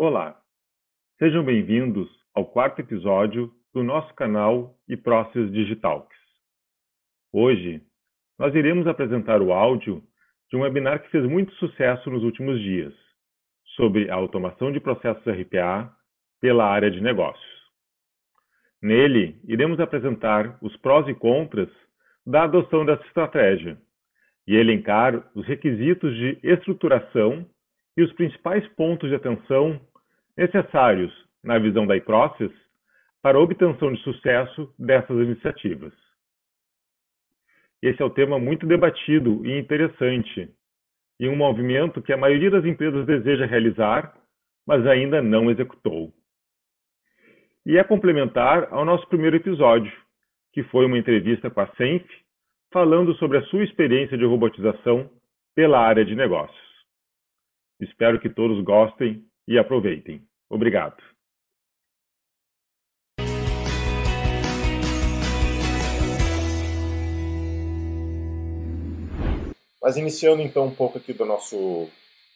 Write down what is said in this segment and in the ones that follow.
Olá, sejam bem-vindos ao quarto episódio do nosso canal eProcess Digitalks. Hoje, nós iremos apresentar o áudio de um webinar que fez muito sucesso nos últimos dias, sobre a automação de processos RPA pela área de negócios. Nele, iremos apresentar os prós e contras da adoção dessa estratégia e elencar os requisitos de estruturação e os principais pontos de atenção necessários, na visão da iProcess, para a obtenção de sucesso dessas iniciativas. Esse é um tema muito debatido e interessante, e um movimento que a maioria das empresas deseja realizar, mas ainda não executou. E é complementar ao nosso primeiro episódio, que foi uma entrevista com a Senf, falando sobre a sua experiência de robotização pela área de negócios. Espero que todos gostem e aproveitem. Obrigado. Mas iniciando então um pouco aqui do nosso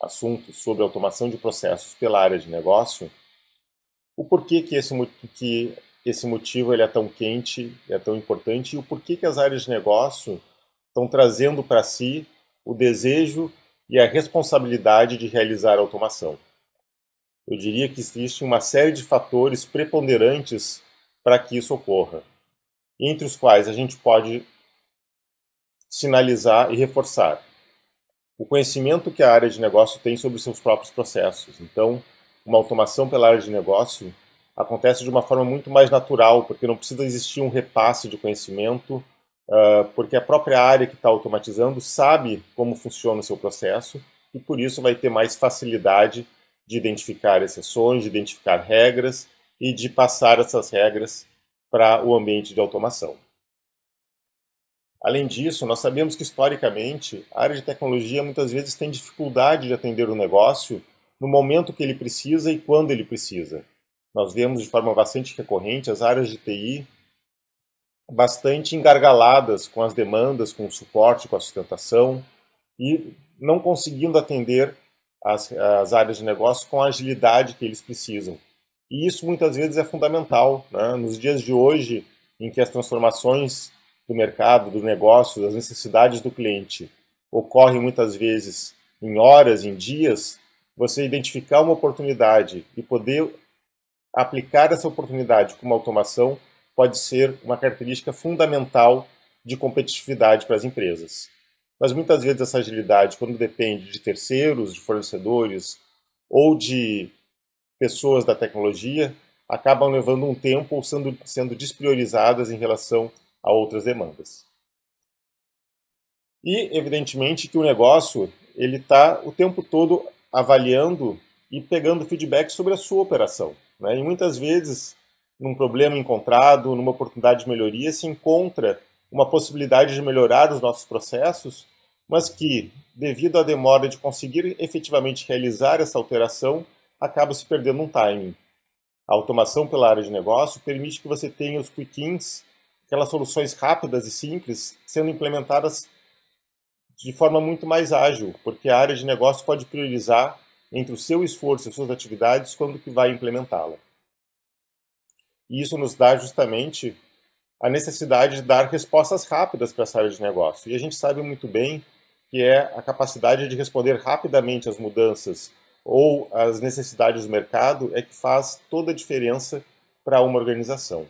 assunto sobre automação de processos pela área de negócio, o porquê que esse, que esse motivo ele é tão quente, é tão importante e o porquê que as áreas de negócio estão trazendo para si o desejo e a responsabilidade de realizar a automação. Eu diria que existe uma série de fatores preponderantes para que isso ocorra, entre os quais a gente pode sinalizar e reforçar o conhecimento que a área de negócio tem sobre seus próprios processos. Então, uma automação pela área de negócio acontece de uma forma muito mais natural, porque não precisa existir um repasse de conhecimento, uh, porque a própria área que está automatizando sabe como funciona o seu processo e por isso vai ter mais facilidade de identificar exceções, de identificar regras e de passar essas regras para o ambiente de automação. Além disso, nós sabemos que historicamente a área de tecnologia muitas vezes tem dificuldade de atender o negócio no momento que ele precisa e quando ele precisa. Nós vemos de forma bastante recorrente as áreas de TI bastante engargaladas com as demandas, com o suporte, com a sustentação e não conseguindo atender as, as áreas de negócio com a agilidade que eles precisam. E isso muitas vezes é fundamental. Né? Nos dias de hoje, em que as transformações do mercado, do negócio, das necessidades do cliente ocorrem muitas vezes em horas, em dias, você identificar uma oportunidade e poder aplicar essa oportunidade com uma automação pode ser uma característica fundamental de competitividade para as empresas. Mas muitas vezes essa agilidade, quando depende de terceiros, de fornecedores ou de pessoas da tecnologia, acabam levando um tempo ou sendo, sendo despriorizadas em relação a outras demandas. E, evidentemente, que o negócio ele está o tempo todo avaliando e pegando feedback sobre a sua operação. Né? E muitas vezes, num problema encontrado, numa oportunidade de melhoria, se encontra uma possibilidade de melhorar os nossos processos, mas que, devido à demora de conseguir efetivamente realizar essa alteração, acaba se perdendo um timing. A automação pela área de negócio permite que você tenha os quick-ins, aquelas soluções rápidas e simples, sendo implementadas de forma muito mais ágil, porque a área de negócio pode priorizar entre o seu esforço e as suas atividades quando que vai implementá-la. E isso nos dá justamente a necessidade de dar respostas rápidas para essa área de negócio. E a gente sabe muito bem que é a capacidade de responder rapidamente às mudanças ou às necessidades do mercado é que faz toda a diferença para uma organização.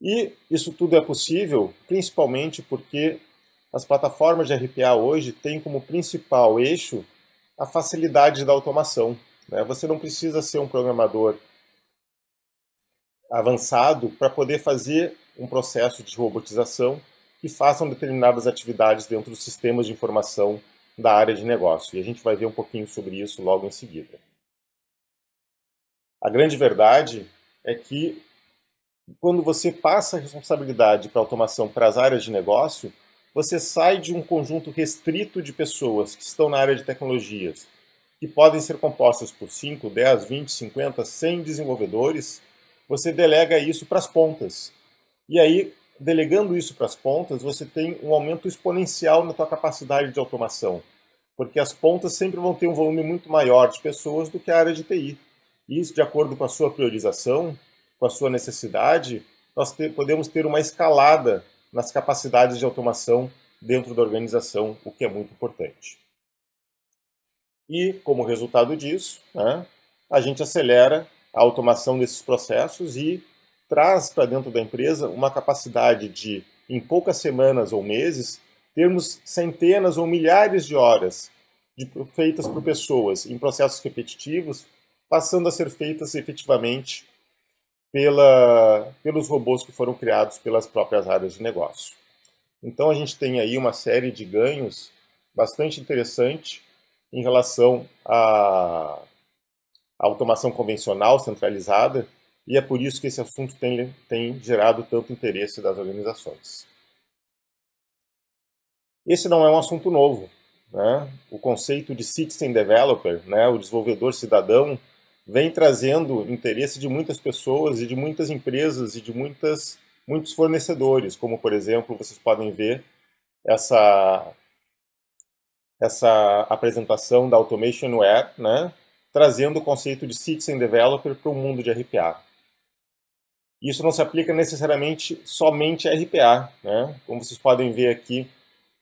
E isso tudo é possível principalmente porque as plataformas de RPA hoje têm como principal eixo a facilidade da automação. Né? Você não precisa ser um programador avançado para poder fazer um processo de robotização que façam determinadas atividades dentro dos sistemas de informação da área de negócio. E a gente vai ver um pouquinho sobre isso logo em seguida. A grande verdade é que quando você passa a responsabilidade para automação para as áreas de negócio, você sai de um conjunto restrito de pessoas que estão na área de tecnologias, que podem ser compostas por 5, 10, 20, 50, 100 desenvolvedores, você delega isso para as pontas. E aí, delegando isso para as pontas, você tem um aumento exponencial na tua capacidade de automação. porque as pontas sempre vão ter um volume muito maior de pessoas do que a área de TI. E isso, de acordo com a sua priorização, com a sua necessidade, nós podemos ter uma escalada nas capacidades de automação dentro da organização, o que é muito importante. E, como resultado disso, né, a gente acelera a automação desses processos e traz para dentro da empresa uma capacidade de, em poucas semanas ou meses, termos centenas ou milhares de horas de, feitas por pessoas em processos repetitivos, passando a ser feitas efetivamente pela, pelos robôs que foram criados pelas próprias áreas de negócio. Então a gente tem aí uma série de ganhos bastante interessante em relação à, automação convencional centralizada e é por isso que esse assunto tem, tem gerado tanto interesse das organizações. Esse não é um assunto novo. Né? O conceito de citizen developer, né, o desenvolvedor cidadão, vem trazendo interesse de muitas pessoas e de muitas empresas e de muitas, muitos fornecedores, como por exemplo, vocês podem ver essa, essa apresentação da Automation Web, né, trazendo o conceito de Citizen Developer para o mundo de RPA. Isso não se aplica necessariamente somente a RPA, né? como vocês podem ver aqui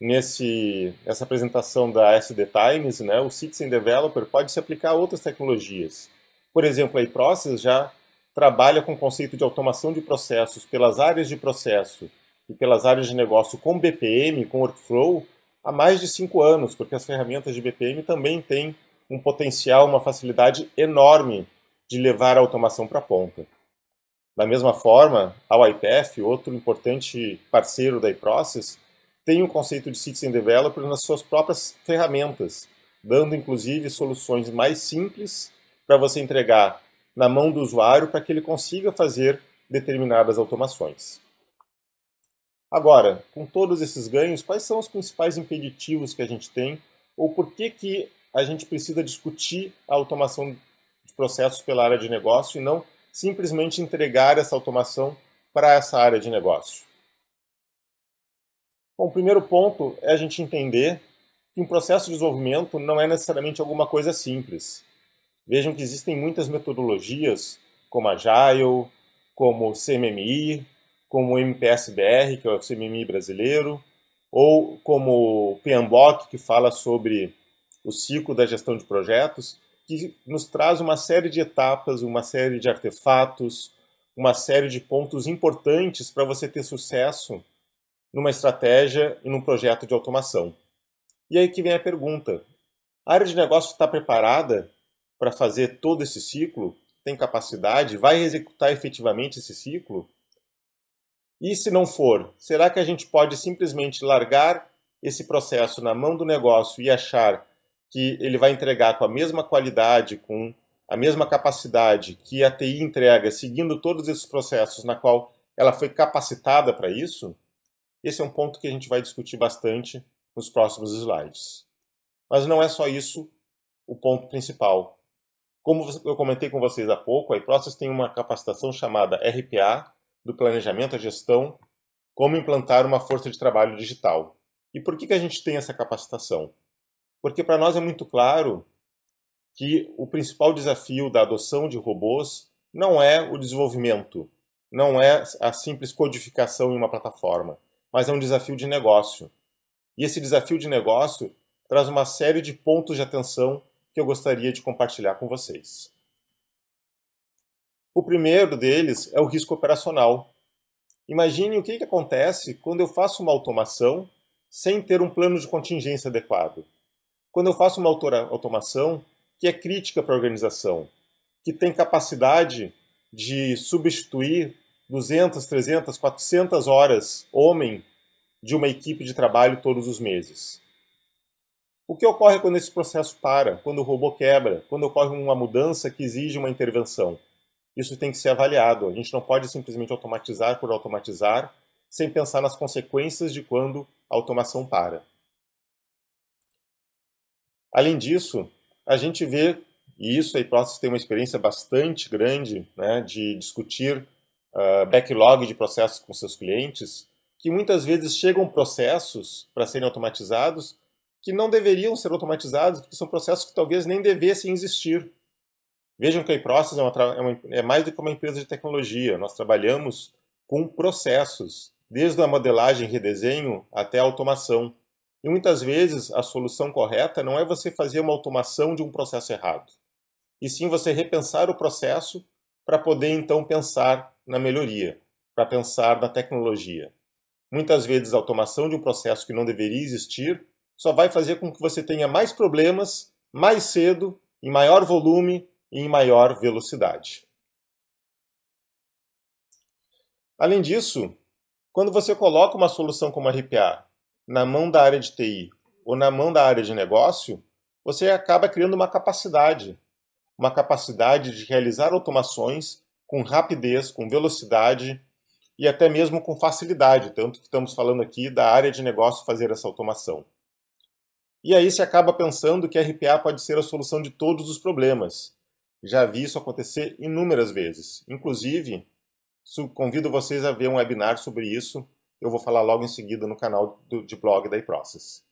nesse, nessa apresentação da SD Times, né, o Citizen Developer pode se aplicar a outras tecnologias. Por exemplo, a iProcess já trabalha com o conceito de automação de processos pelas áreas de processo e pelas áreas de negócio com BPM, com Workflow, há mais de cinco anos, porque as ferramentas de BPM também têm um potencial, uma facilidade enorme de levar a automação para a ponta. Da mesma forma, a YPF, outro importante parceiro da iProcess, tem o um conceito de Citizen Developer nas suas próprias ferramentas, dando inclusive soluções mais simples para você entregar na mão do usuário para que ele consiga fazer determinadas automações. Agora, com todos esses ganhos, quais são os principais impeditivos que a gente tem ou por que, que a gente precisa discutir a automação de processos pela área de negócio e não simplesmente entregar essa automação para essa área de negócio? Bom, o primeiro ponto é a gente entender que um processo de desenvolvimento não é necessariamente alguma coisa simples. Vejam que existem muitas metodologias, como Agile, como CMMI, como o MPSBR, que é o CMMI brasileiro, ou como o PMBOK, que fala sobre o ciclo da gestão de projetos, que nos traz uma série de etapas, uma série de artefatos, uma série de pontos importantes para você ter sucesso numa estratégia e num projeto de automação. E aí que vem a pergunta: a área de negócio está preparada para fazer todo esse ciclo? Tem capacidade? Vai executar efetivamente esse ciclo? E se não for, será que a gente pode simplesmente largar esse processo na mão do negócio e achar que ele vai entregar com a mesma qualidade, com a mesma capacidade que a TI entrega, seguindo todos esses processos na qual ela foi capacitada para isso? Esse é um ponto que a gente vai discutir bastante nos próximos slides. Mas não é só isso o ponto principal. Como eu comentei com vocês há pouco, a iProcess tem uma capacitação chamada RPA, do Planejamento à Gestão, como implantar uma força de trabalho digital. E por que, que a gente tem essa capacitação? Porque para nós é muito claro que o principal desafio da adoção de robôs não é o desenvolvimento, não é a simples codificação em uma plataforma, mas é um desafio de negócio. E esse desafio de negócio traz uma série de pontos de atenção que eu gostaria de compartilhar com vocês. O primeiro deles é o risco operacional. Imagine o que, que acontece quando eu faço uma automação sem ter um plano de contingência adequado. Quando eu faço uma automação que é crítica para a organização, que tem capacidade de substituir 200, 300, 400 horas homem de uma equipe de trabalho todos os meses. O que ocorre quando esse processo para, quando o robô quebra, quando ocorre uma mudança que exige uma intervenção? Isso tem que ser avaliado. A gente não pode simplesmente automatizar por automatizar, sem pensar nas consequências de quando a automação para. Além disso, a gente vê, e isso a Process tem uma experiência bastante grande né, de discutir uh, backlog de processos com seus clientes, que muitas vezes chegam processos para serem automatizados que não deveriam ser automatizados, porque são processos que talvez nem devessem existir. Vejam que a iProcess é, é, é mais do que uma empresa de tecnologia. Nós trabalhamos com processos, desde a modelagem e redesenho até a automação. E muitas vezes a solução correta não é você fazer uma automação de um processo errado, e sim você repensar o processo para poder então pensar na melhoria, para pensar na tecnologia. Muitas vezes a automação de um processo que não deveria existir só vai fazer com que você tenha mais problemas mais cedo, em maior volume e em maior velocidade. Além disso, quando você coloca uma solução como RPA na mão da área de TI ou na mão da área de negócio, você acaba criando uma capacidade, uma capacidade de realizar automações com rapidez, com velocidade e até mesmo com facilidade, tanto que estamos falando aqui da área de negócio fazer essa automação. E aí se acaba pensando que RPA pode ser a solução de todos os problemas. Já vi isso acontecer inúmeras vezes. Inclusive, convido vocês a ver um webinar sobre isso. Eu vou falar logo em seguida no canal do, de blog da iProcess.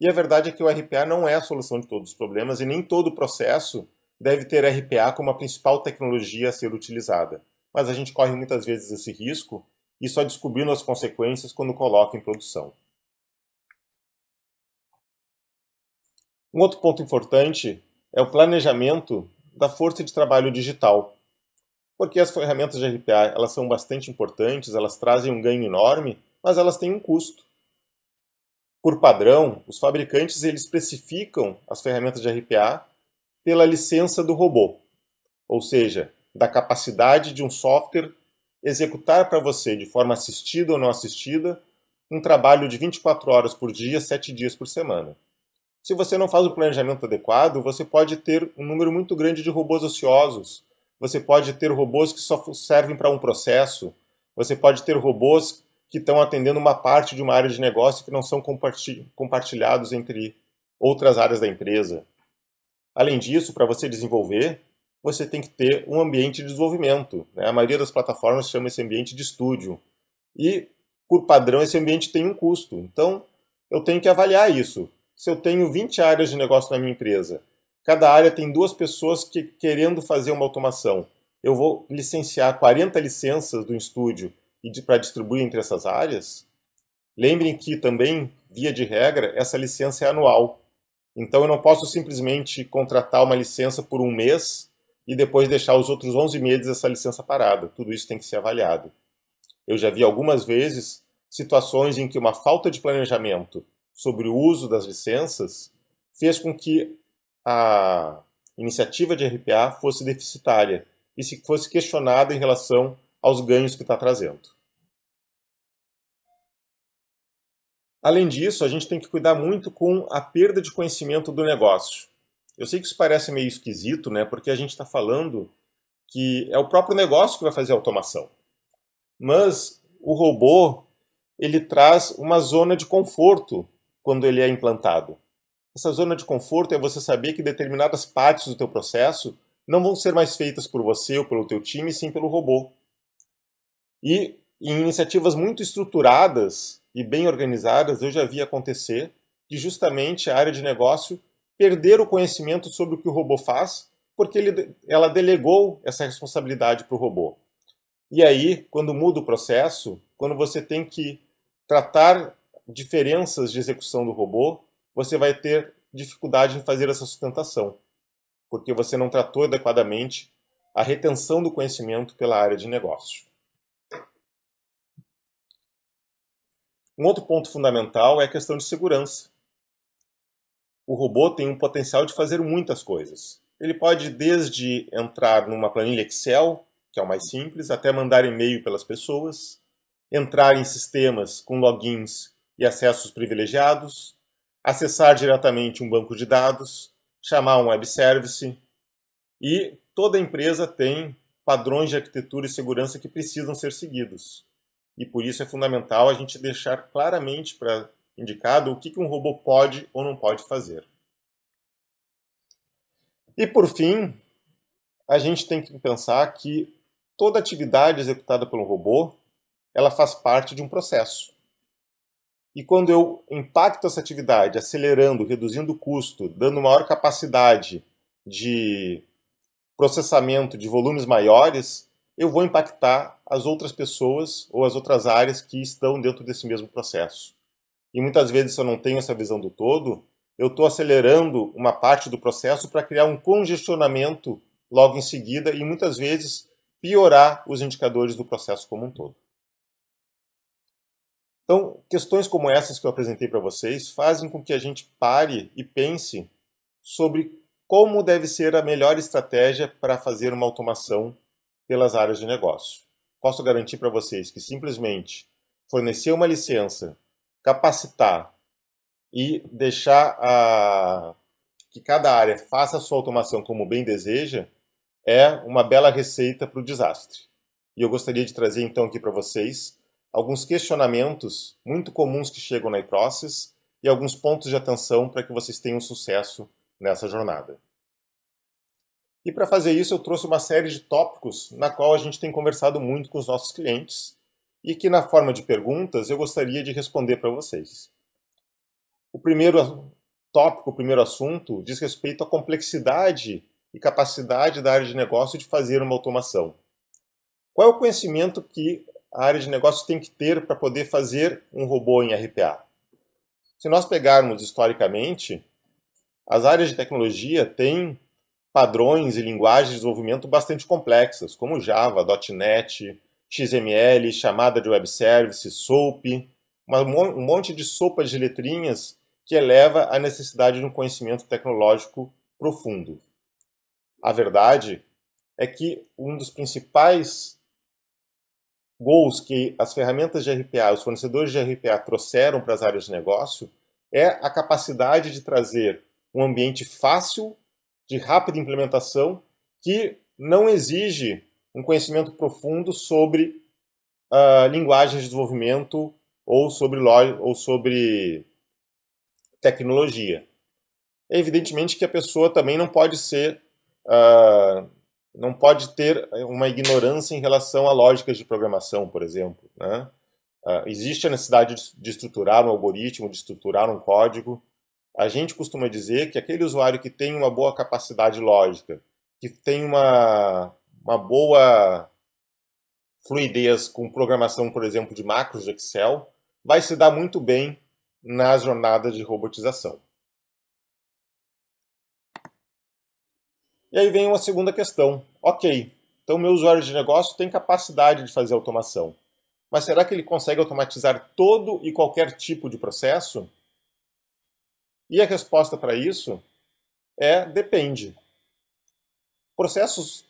E a verdade é que o RPA não é a solução de todos os problemas e nem todo processo deve ter RPA como a principal tecnologia a ser utilizada. Mas a gente corre muitas vezes esse risco e só descobrindo as consequências quando coloca em produção. Um outro ponto importante é o planejamento da força de trabalho digital. Porque as ferramentas de RPA elas são bastante importantes, elas trazem um ganho enorme, mas elas têm um custo. Por padrão, os fabricantes eles especificam as ferramentas de RPA pela licença do robô, ou seja, da capacidade de um software executar para você de forma assistida ou não assistida um trabalho de 24 horas por dia, 7 dias por semana. Se você não faz o planejamento adequado, você pode ter um número muito grande de robôs ociosos. Você pode ter robôs que só servem para um processo. Você pode ter robôs que estão atendendo uma parte de uma área de negócio que não são compartilhados entre outras áreas da empresa. Além disso, para você desenvolver, você tem que ter um ambiente de desenvolvimento. Né? A maioria das plataformas chama esse ambiente de estúdio. E, por padrão, esse ambiente tem um custo. Então, eu tenho que avaliar isso se eu tenho 20 áreas de negócio na minha empresa, cada área tem duas pessoas que, querendo fazer uma automação, eu vou licenciar 40 licenças do estúdio e para distribuir entre essas áreas? Lembrem que também, via de regra, essa licença é anual. Então eu não posso simplesmente contratar uma licença por um mês e depois deixar os outros 11 meses essa licença parada. Tudo isso tem que ser avaliado. Eu já vi algumas vezes situações em que uma falta de planejamento sobre o uso das licenças fez com que a iniciativa de RPA fosse deficitária e se fosse questionada em relação aos ganhos que está trazendo. Além disso, a gente tem que cuidar muito com a perda de conhecimento do negócio. Eu sei que isso parece meio esquisito, né? Porque a gente está falando que é o próprio negócio que vai fazer a automação. Mas o robô ele traz uma zona de conforto quando ele é implantado. Essa zona de conforto é você saber que determinadas partes do teu processo não vão ser mais feitas por você ou pelo teu time, sim pelo robô. E em iniciativas muito estruturadas e bem organizadas, eu já vi acontecer de justamente a área de negócio perder o conhecimento sobre o que o robô faz, porque ele, ela delegou essa responsabilidade para o robô. E aí, quando muda o processo, quando você tem que tratar diferenças de execução do robô, você vai ter dificuldade em fazer essa sustentação, porque você não tratou adequadamente a retenção do conhecimento pela área de negócio. Um outro ponto fundamental é a questão de segurança. O robô tem um potencial de fazer muitas coisas. Ele pode desde entrar numa planilha Excel, que é o mais simples, até mandar e-mail pelas pessoas, entrar em sistemas com logins e acessos privilegiados, acessar diretamente um banco de dados, chamar um web service e toda empresa tem padrões de arquitetura e segurança que precisam ser seguidos. E por isso é fundamental a gente deixar claramente para indicado o que um robô pode ou não pode fazer. E por fim, a gente tem que pensar que toda atividade executada pelo robô, ela faz parte de um processo. E quando eu impacto essa atividade, acelerando, reduzindo o custo, dando maior capacidade de processamento de volumes maiores, eu vou impactar as outras pessoas ou as outras áreas que estão dentro desse mesmo processo. E muitas vezes, se eu não tenho essa visão do todo, eu estou acelerando uma parte do processo para criar um congestionamento logo em seguida e muitas vezes piorar os indicadores do processo como um todo. Então, questões como essas que eu apresentei para vocês fazem com que a gente pare e pense sobre como deve ser a melhor estratégia para fazer uma automação pelas áreas de negócio. Posso garantir para vocês que simplesmente fornecer uma licença, capacitar e deixar a... que cada área faça a sua automação como bem deseja é uma bela receita para o desastre. E eu gostaria de trazer então aqui para vocês alguns questionamentos muito comuns que chegam na iProcess e alguns pontos de atenção para que vocês tenham sucesso nessa jornada. E para fazer isso eu trouxe uma série de tópicos na qual a gente tem conversado muito com os nossos clientes e que na forma de perguntas eu gostaria de responder para vocês. O primeiro tópico, o primeiro assunto, diz respeito à complexidade e capacidade da área de negócio de fazer uma automação. Qual é o conhecimento que a área de negócio tem que ter para poder fazer um robô em RPA? Se nós pegarmos historicamente, as áreas de tecnologia têm padrões e linguagens de desenvolvimento bastante complexas, como Java, .NET, XML, chamada de web service, SOAP, um monte de sopas de letrinhas que eleva a necessidade de um conhecimento tecnológico profundo. A verdade é que um dos principais goals que as ferramentas de RPA, os fornecedores de RPA trouxeram para as áreas de negócio é a capacidade de trazer um ambiente fácil, de rápida implementação, que não exige um conhecimento profundo sobre uh, linguagens de desenvolvimento ou sobre, ou sobre tecnologia. É evidentemente que a pessoa também não pode ser uh, não pode ter uma ignorância em relação a lógicas de programação, por exemplo. Né? Uh, existe a necessidade de, de estruturar um algoritmo, de estruturar um código. A gente costuma dizer que aquele usuário que tem uma boa capacidade lógica, que tem uma, uma boa fluidez com programação, por exemplo, de macros de Excel, vai se dar muito bem nas jornadas de robotização. E aí vem uma segunda questão. Ok, então meu usuário de negócio tem capacidade de fazer automação. Mas será que ele consegue automatizar todo e qualquer tipo de processo? E a resposta para isso é depende. Processos,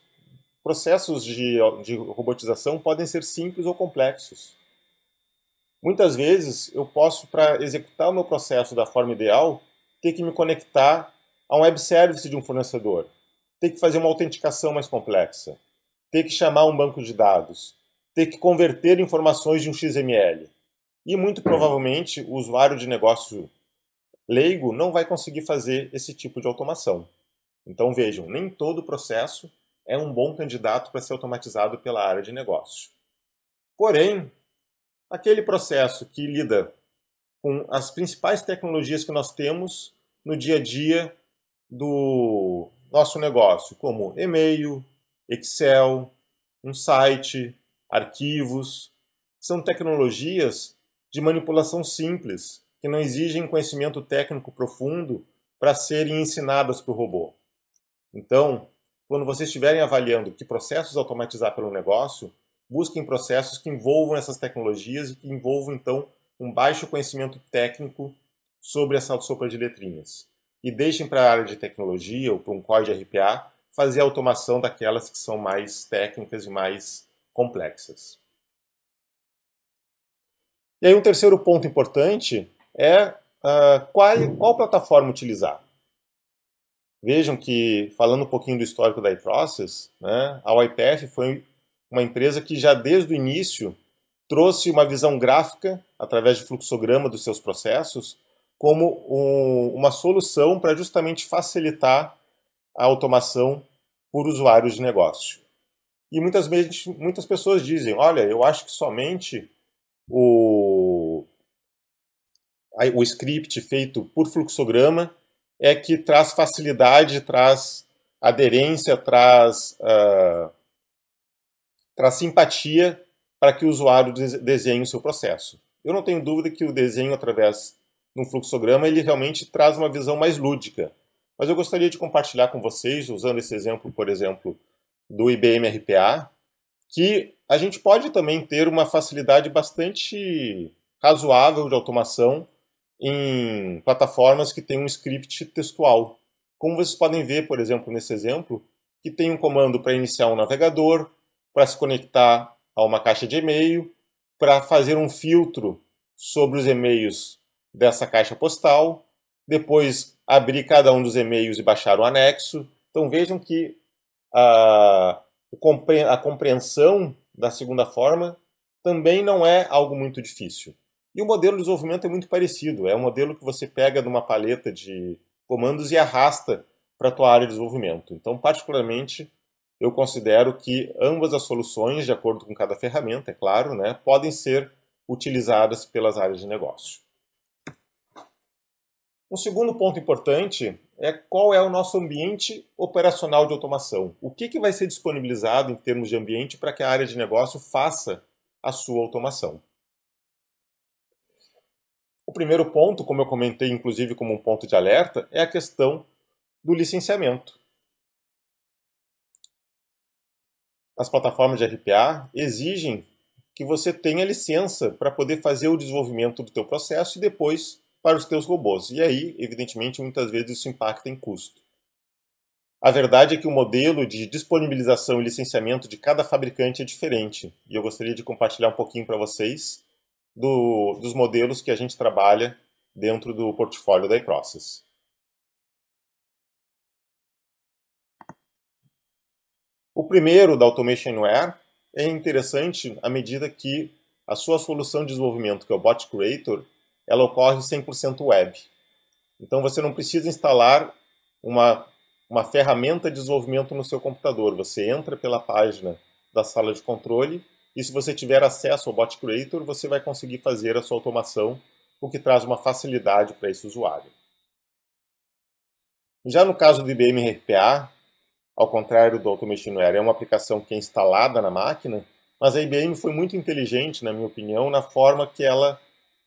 processos de, de robotização podem ser simples ou complexos. Muitas vezes eu posso, para executar o meu processo da forma ideal, ter que me conectar a um web service de um fornecedor ter que fazer uma autenticação mais complexa, ter que chamar um banco de dados, ter que converter informações de um XML. E muito provavelmente o usuário de negócio leigo não vai conseguir fazer esse tipo de automação. Então vejam, nem todo processo é um bom candidato para ser automatizado pela área de negócio. Porém, aquele processo que lida com as principais tecnologias que nós temos no dia a dia do nosso negócio, como e-mail, Excel, um site, arquivos. São tecnologias de manipulação simples, que não exigem conhecimento técnico profundo para serem ensinadas para o robô. Então, quando vocês estiverem avaliando que processos automatizar pelo negócio, busquem processos que envolvam essas tecnologias e que envolvam, então, um baixo conhecimento técnico sobre essa sopa de letrinhas e deixem para a área de tecnologia ou para um código RPA fazer a automação daquelas que são mais técnicas e mais complexas. E aí um terceiro ponto importante é uh, qual, qual plataforma utilizar. Vejam que, falando um pouquinho do histórico da iProcess, né, a YPF foi uma empresa que já desde o início trouxe uma visão gráfica, através de fluxograma dos seus processos, como um, uma solução para justamente facilitar a automação por usuários de negócio. E muitas vezes muitas pessoas dizem, olha, eu acho que somente o, o script feito por fluxograma é que traz facilidade, traz aderência, traz, uh, traz simpatia para que o usuário desenhe o seu processo. Eu não tenho dúvida que o desenho através de um fluxograma ele realmente traz uma visão mais lúdica. Mas eu gostaria de compartilhar com vocês, usando esse exemplo, por exemplo, do IBM RPA, que a gente pode também ter uma facilidade bastante razoável de automação em plataformas que têm um script textual. Como vocês podem ver, por exemplo, nesse exemplo, que tem um comando para iniciar um navegador, para se conectar a uma caixa de e-mail, para fazer um filtro sobre os e-mails dessa caixa postal, depois abrir cada um dos e-mails e baixar o anexo. Então vejam que a, a compreensão da segunda forma também não é algo muito difícil. E o modelo de desenvolvimento é muito parecido. É um modelo que você pega de uma paleta de comandos e arrasta para a tua área de desenvolvimento. Então, particularmente, eu considero que ambas as soluções, de acordo com cada ferramenta, é claro, né, podem ser utilizadas pelas áreas de negócio. Um segundo ponto importante é qual é o nosso ambiente operacional de automação. O que, que vai ser disponibilizado em termos de ambiente para que a área de negócio faça a sua automação. O primeiro ponto, como eu comentei inclusive como um ponto de alerta, é a questão do licenciamento. As plataformas de RPA exigem que você tenha licença para poder fazer o desenvolvimento do teu processo e depois para os teus robôs. E aí, evidentemente, muitas vezes isso impacta em custo. A verdade é que o modelo de disponibilização e licenciamento de cada fabricante é diferente. E eu gostaria de compartilhar um pouquinho para vocês do, dos modelos que a gente trabalha dentro do portfólio da iProcess. O primeiro, da Automationware, é interessante à medida que a sua solução de desenvolvimento, que é o Bot Creator, ela ocorre 100% web. Então você não precisa instalar uma, uma ferramenta de desenvolvimento no seu computador. Você entra pela página da sala de controle e se você tiver acesso ao Bot Creator, você vai conseguir fazer a sua automação, o que traz uma facilidade para esse usuário. Já no caso do IBM RPA, ao contrário do Automationware, é uma aplicação que é instalada na máquina, mas a IBM foi muito inteligente, na minha opinião, na forma que ela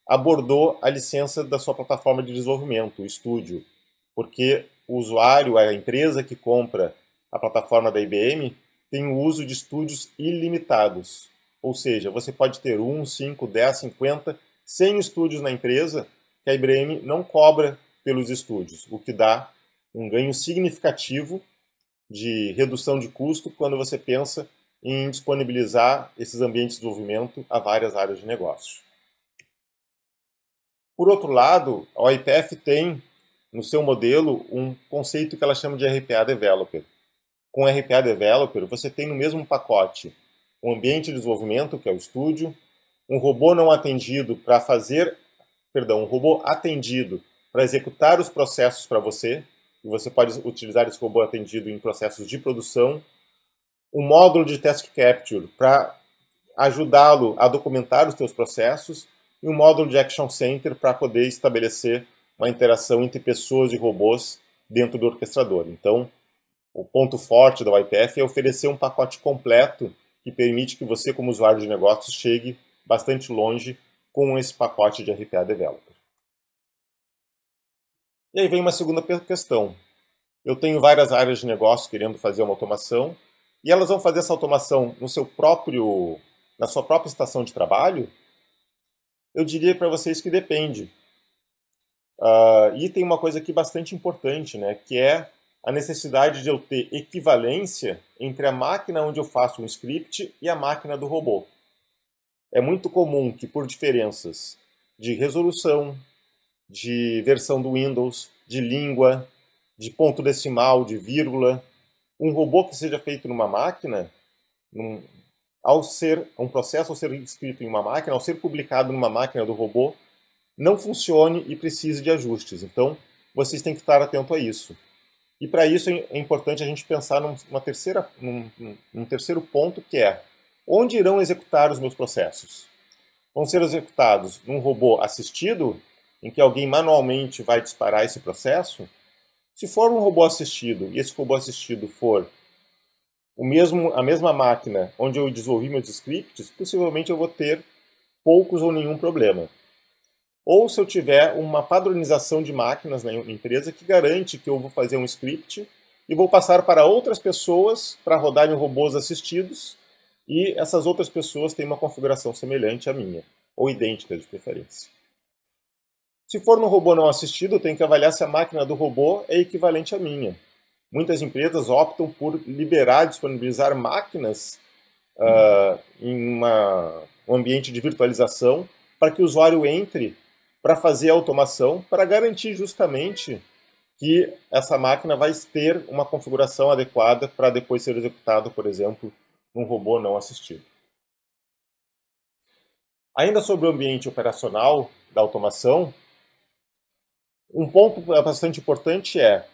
abordou a licença da sua plataforma de desenvolvimento, o Studio, porque o usuário, a empresa que compra a plataforma da IBM, tem o uso de estúdios ilimitados. Ou seja, você pode ter 1, 5, 10, 50, 100 estúdios na empresa que a IBM não cobra pelos estúdios, o que dá um ganho significativo de redução de custo quando você pensa em disponibilizar esses ambientes de desenvolvimento a várias áreas de negócio. Por outro lado, a OIPF tem no seu modelo um conceito que ela chama de RPA Developer. Com RPA Developer, você tem no mesmo pacote um ambiente de desenvolvimento, que é o estúdio, um robô não atendido para fazer, perdão, um robô atendido para executar os processos para você, e você pode utilizar esse robô atendido em processos de produção, um módulo de Task Capture para ajudá-lo a documentar os seus processos e um módulo de Action Center para poder estabelecer uma interação entre pessoas e robôs dentro do orquestrador. Então, o ponto forte da YPF é oferecer um pacote completo que permite que você, como usuário de negócios, chegue bastante longe com esse pacote de RPA Developer. E aí vem uma segunda questão. Eu tenho várias áreas de negócio querendo fazer uma automação e elas vão fazer essa automação no seu próprio, na sua própria estação de trabalho? Eu diria para vocês que depende. Uh, e tem uma coisa aqui bastante importante, né, que é a necessidade de eu ter equivalência entre a máquina onde eu faço um script e a máquina do robô. É muito comum que por diferenças de resolução, de versão do Windows, de língua, de ponto decimal, de vírgula, um robô que seja feito numa máquina, num, ao ser um processo ao ser escrito em uma máquina, ao ser publicado numa máquina do robô, não funcione e precise de ajustes. Então, vocês têm que estar atento a isso. E para isso é importante a gente pensar numa terceira, num, num terceiro ponto que é onde irão executar os meus processos? Vão ser executados num robô assistido em que alguém manualmente vai disparar esse processo, se for um robô assistido e esse robô assistido for o mesmo, a mesma máquina onde eu desenvolvi meus scripts, possivelmente eu vou ter poucos ou nenhum problema. Ou se eu tiver uma padronização de máquinas na empresa que garante que eu vou fazer um script e vou passar para outras pessoas para rodarem robôs assistidos e essas outras pessoas têm uma configuração semelhante à minha, ou idêntica de preferência. Se for no robô não assistido, eu tenho que avaliar se a máquina do robô é equivalente à minha. Muitas empresas optam por liberar, disponibilizar máquinas uh, em uma, um ambiente de virtualização para que o usuário entre para fazer a automação, para garantir justamente que essa máquina vai ter uma configuração adequada para depois ser executado, por exemplo, num robô não assistido. Ainda sobre o ambiente operacional da automação, um ponto bastante importante é,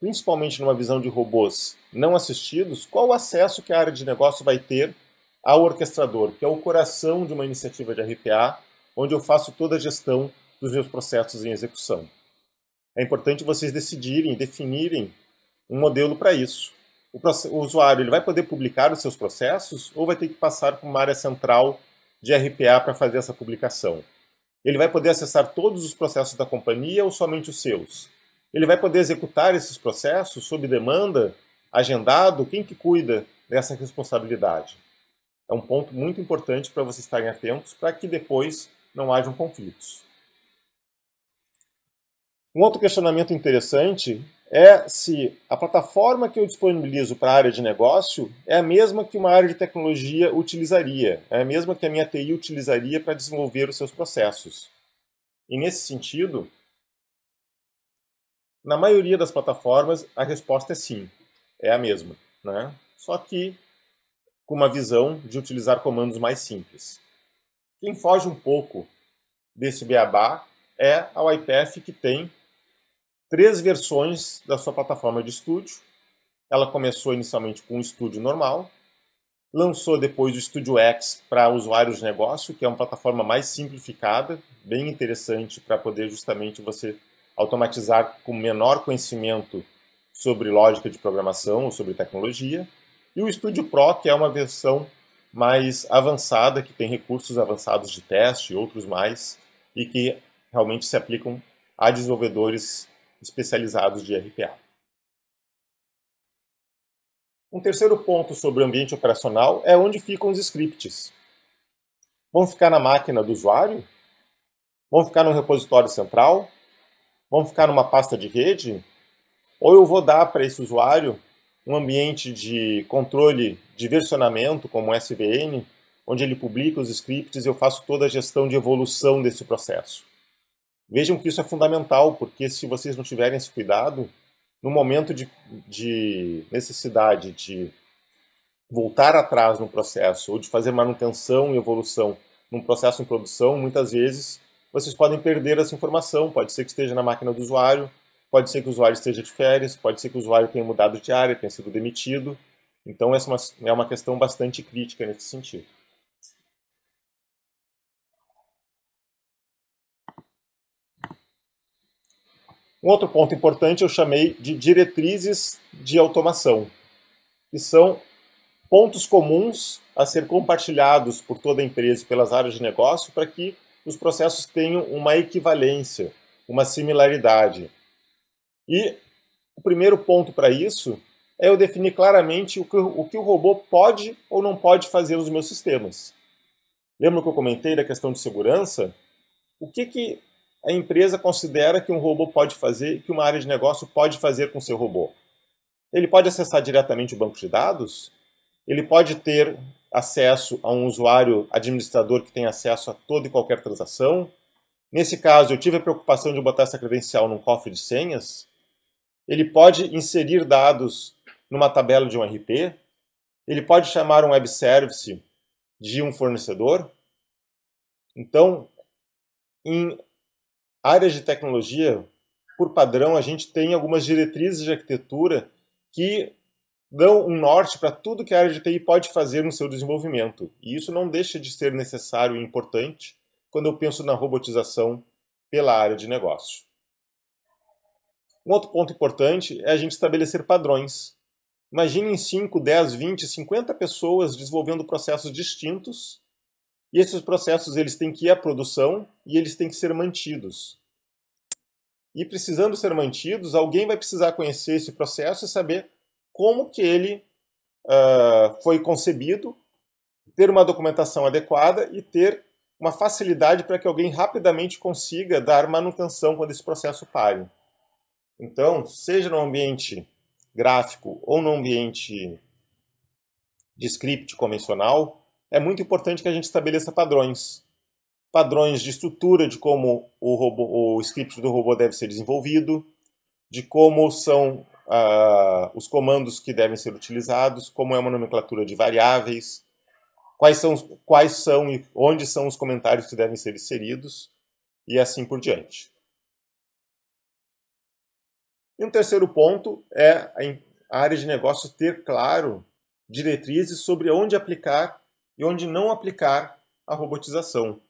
principalmente numa visão de robôs não assistidos, qual o acesso que a área de negócio vai ter ao orquestrador, que é o coração de uma iniciativa de RPA, onde eu faço toda a gestão dos meus processos em execução. É importante vocês decidirem, definirem um modelo para isso. O, o, usuário ele vai poder publicar os seus processos ou vai ter que passar por uma área central de RPA para fazer essa publicação? Ele vai poder acessar todos os processos da companhia ou somente os seus? Ele vai poder executar esses processos sob demanda, agendado? Quem que cuida dessa responsabilidade? É um ponto muito importante para vocês estarem atentos para que depois não hajam conflitos. Um outro questionamento interessante é se a plataforma que eu disponibilizo para a área de negócio é a mesma que uma área de tecnologia utilizaria, é a mesma que a minha TI utilizaria para desenvolver os seus processos. E nesse sentido, na maioria das plataformas a resposta é sim, é a mesma, né? Só que com uma visão de utilizar comandos mais simples. Quem foge um pouco desse beabá é a YPF que tem três versões da sua plataforma de estúdio. Ela começou inicialmente com o estúdio normal, lançou depois o Studio X para usuários de negócio, que é uma plataforma mais simplificada, bem interessante para poder justamente você automatizar com menor conhecimento sobre lógica de programação ou sobre tecnologia. E o Studio Pro, que é uma versão mais avançada, que tem recursos avançados de teste e outros mais, e que realmente se aplicam a desenvolvedores especializados de RPA. Um terceiro ponto sobre o ambiente operacional é onde ficam os scripts. Vão ficar na máquina do usuário? Vão ficar no repositório central? Vão ficar numa pasta de rede? Ou eu vou dar para esse usuário um ambiente de controle de versionamento, como SVN, onde ele publica os scripts e eu faço toda a gestão de evolução desse processo. Vejam que isso é fundamental, porque se vocês não tiverem esse cuidado, no momento de, de necessidade de voltar atrás no processo ou de fazer manutenção e evolução num processo em produção, muitas vezes vocês podem perder essa informação. Pode ser que esteja na máquina do usuário, pode ser que o usuário esteja de férias, pode ser que o usuário tenha mudado de área, tenha sido demitido. Então, essa é uma é questão bastante crítica nesse sentido. Um outro ponto importante eu chamei de diretrizes de automação, que são pontos comuns a ser compartilhados por toda a empresa e pelas áreas de negócio para que os processos tenham uma equivalência, uma similaridade. E o primeiro ponto para isso é eu definir claramente o que, o que o robô pode ou não pode fazer nos meus sistemas. Lembra que eu comentei da questão de segurança? O que, que a empresa considera que um robô pode fazer, que uma área de negócio pode fazer com seu robô. Ele pode acessar diretamente o banco de dados, ele pode ter acesso a um usuário administrador que tem acesso a toda e qualquer transação. Nesse caso, eu tive a preocupação de botar essa credencial num cofre de senhas. Ele pode inserir dados numa tabela de um RP. Ele pode chamar um web service de um fornecedor. Então, em áreas de tecnologia, por padrão, a gente tem algumas diretrizes de arquitetura que dão um norte para tudo que a área de TI pode fazer no seu desenvolvimento. E isso não deixa de ser necessário e importante quando eu penso na robotização pela área de negócio. Um outro ponto importante é a gente estabelecer padrões. Imaginem 5, 10, 20, 50 pessoas desenvolvendo processos distintos e esses processos eles têm que ir à produção e eles têm que ser mantidos. E precisando ser mantidos, alguém vai precisar conhecer esse processo e saber como que ele uh, foi concebido, ter uma documentação adequada e ter uma facilidade para que alguém rapidamente consiga dar manutenção quando esse processo pare. Então, seja no ambiente gráfico ou no ambiente de script convencional, é muito importante que a gente estabeleça padrões. Padrões de estrutura de como o, robô, o script do robô deve ser desenvolvido, de como são uh, os comandos que devem ser utilizados, como é uma nomenclatura de variáveis, quais são, quais são e onde são os comentários que devem ser inseridos, e assim por diante. E um terceiro ponto é a área de negócio ter claro diretrizes sobre onde aplicar e onde não aplicar a robotização.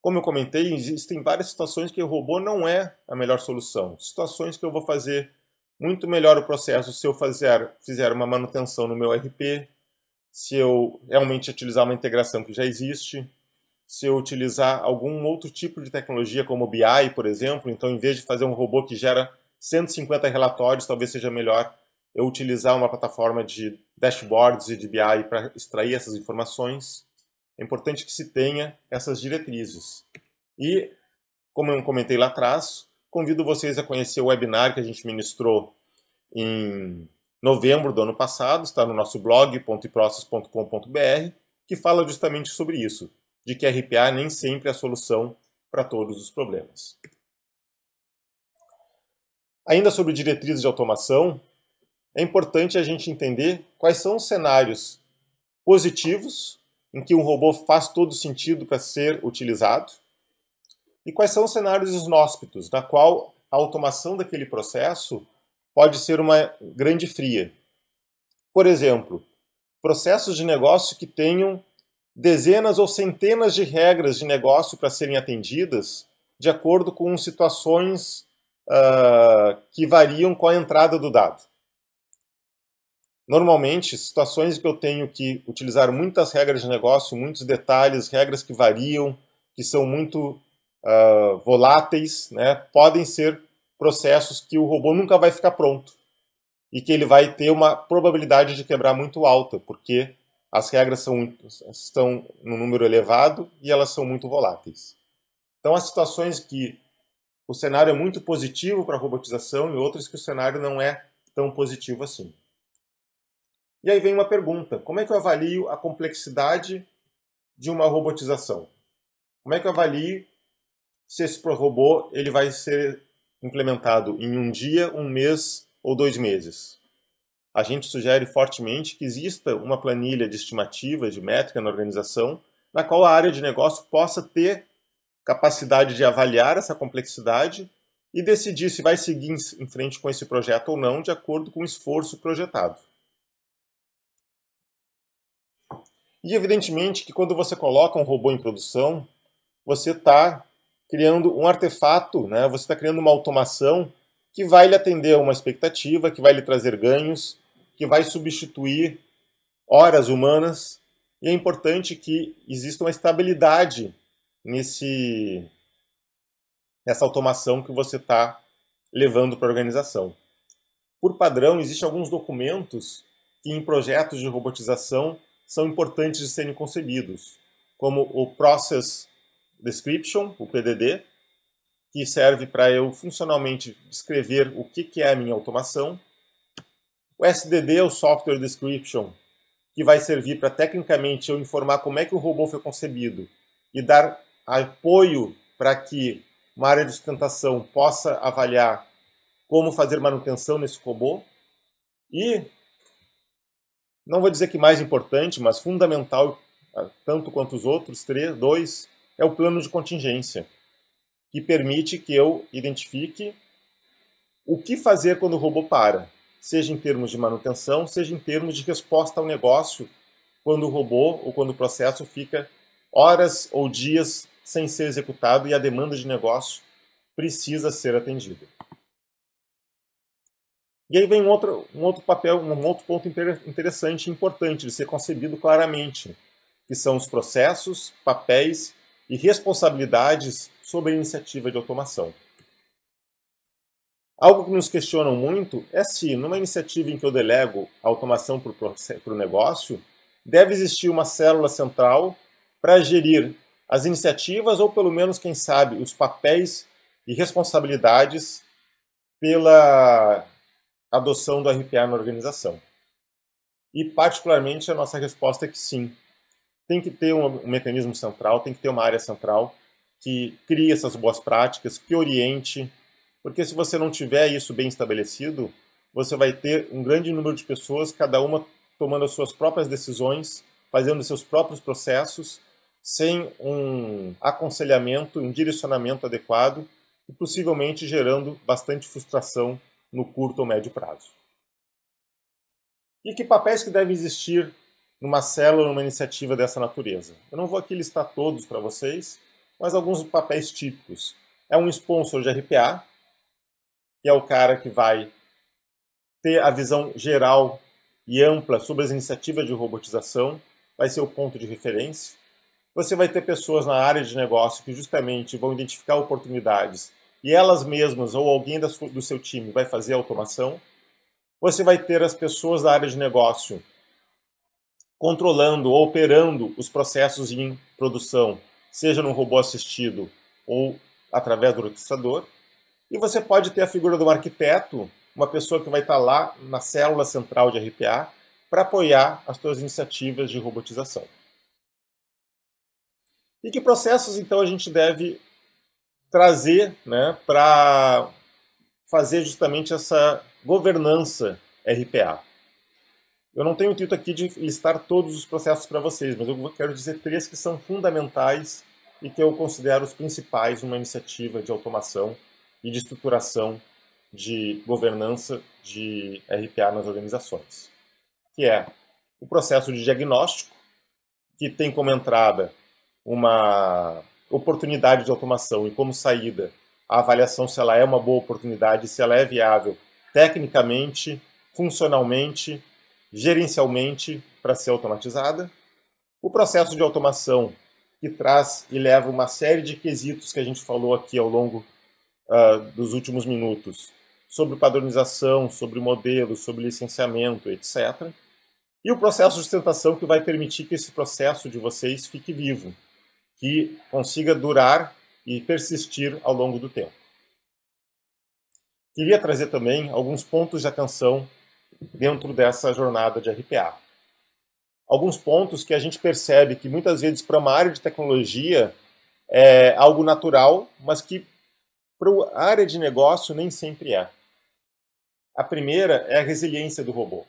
Como eu comentei, existem várias situações que o robô não é a melhor solução. Situações que eu vou fazer muito melhor o processo se eu fazer, fizer uma manutenção no meu RP, se eu realmente utilizar uma integração que já existe, se eu utilizar algum outro tipo de tecnologia como BI, por exemplo, então em vez de fazer um robô que gera 150 relatórios, talvez seja melhor eu utilizar uma plataforma de dashboards e de BI para extrair essas informações. É importante que se tenha essas diretrizes. E, como eu comentei lá atrás, convido vocês a conhecer o webinar que a gente ministrou em novembro do ano passado, está no nosso blog .process.com.br, que fala justamente sobre isso, de que RPA nem sempre é a solução para todos os problemas. Ainda sobre diretrizes de automação, é importante a gente entender quais são os cenários positivos em que um robô faz todo sentido para ser utilizado e quais são os cenários inóspitos, na qual a automação daquele processo pode ser uma grande fria. Por exemplo, processos de negócio que tenham dezenas ou centenas de regras de negócio para serem atendidas de acordo com situações uh, que variam com a entrada do dado. Normalmente, situações que eu tenho que utilizar muitas regras de negócio, muitos detalhes, regras que variam, que são muito uh, voláteis, né, podem ser processos que o robô nunca vai ficar pronto e que ele vai ter uma probabilidade de quebrar muito alta, porque as regras são, estão no número elevado e elas são muito voláteis. Então, há situações que o cenário é muito positivo para a robotização e outras que o cenário não é tão positivo assim. E aí vem uma pergunta: como é que eu avalio a complexidade de uma robotização? Como é que eu avalio se esse robô ele vai ser implementado em um dia, um mês ou dois meses? A gente sugere fortemente que exista uma planilha de estimativa, de métrica na organização, na qual a área de negócio possa ter capacidade de avaliar essa complexidade e decidir se vai seguir em frente com esse projeto ou não, de acordo com o esforço projetado. E evidentemente que quando você coloca um robô em produção, você está criando um artefato, né? você está criando uma automação que vai lhe atender a uma expectativa, que vai lhe trazer ganhos, que vai substituir horas humanas. E é importante que exista uma estabilidade nesse, nessa automação que você está levando para a organização. Por padrão, existem alguns documentos que em projetos de robotização são importantes de serem concebidos, como o Process Description, o PDD, que serve para eu funcionalmente descrever o que, é a minha automação. O SDD, o Software Description, que vai servir para tecnicamente eu informar como é que o robô foi concebido e dar apoio para que uma área de sustentação possa avaliar como fazer manutenção nesse robô. E não vou dizer que mais importante, mas fundamental, ah, tanto quanto os outros, três, dois, é o plano de contingência, que permite que eu identifique o que fazer quando o robô para, seja em termos de manutenção, seja em termos de resposta ao negócio, quando o robô ou quando o processo fica horas ou dias sem ser executado e a demanda de negócio precisa ser atendida. E aí vem um outro, um outro papel, um outro ponto interessante e importante de ser concebido claramente, que são os processos, papéis e responsabilidades sobre a iniciativa de automação. Algo que nos questionam muito é se, numa iniciativa em que eu delego a automação para o negócio, deve existir uma célula central para gerir as iniciativas ou, pelo menos, quem sabe, os papéis e responsabilidades pela adoção do RPA na organização. E, particularmente, a nossa resposta é que sim. Tem que ter um, um mecanismo central, tem que ter uma área central que crie essas boas práticas, que oriente, porque se você não tiver isso bem estabelecido, você vai ter um grande número de pessoas, cada uma tomando as suas próprias decisões, fazendo seus próprios processos, sem um aconselhamento, um direcionamento adequado e possivelmente gerando bastante frustração no curto ou médio prazo. E que papéis que devem existir numa célula, numa iniciativa dessa natureza? Eu não vou aqui listar todos para vocês, mas alguns papéis típicos. É um sponsor de RPA, que é o cara que vai ter a visão geral e ampla sobre as iniciativas de robotização, vai ser o ponto de referência. Você vai ter pessoas na área de negócio que justamente vão identificar oportunidades e elas mesmas ou alguém do seu time vai fazer a automação. Você vai ter as pessoas da área de negócio controlando ou operando os processos em produção, seja no robô assistido ou através do orquestrador. E você pode ter a figura do arquiteto, uma pessoa que vai estar lá na célula central de RPA para apoiar as suas iniciativas de robotização. E que processos, então, a gente deve trazer né, para fazer justamente essa governança RPA? Eu não tenho o intuito aqui de listar todos os processos para vocês, mas eu quero dizer três que são fundamentais e que eu considero os principais numa iniciativa de automação e de estruturação de governança de RPA nas organizações, que é o processo de diagnóstico, que tem como entrada uma oportunidade de automação e como saída a avaliação se ela é uma boa oportunidade, se ela é viável tecnicamente, funcionalmente, gerencialmente para ser automatizada. O processo de automação que traz e leva uma série de quesitos que a gente falou aqui ao longo uh, dos últimos minutos sobre padronização, sobre modelos, sobre licenciamento, etc. E o processo de sustentação que vai permitir que esse processo de vocês fique vivo, que consiga durar e persistir ao longo do tempo. Queria trazer também alguns pontos de atenção dentro dessa jornada de RPA. Alguns pontos que a gente percebe que muitas vezes para uma área de tecnologia é algo natural, mas que para a área de negócio nem sempre é. A primeira é a resiliência do robô.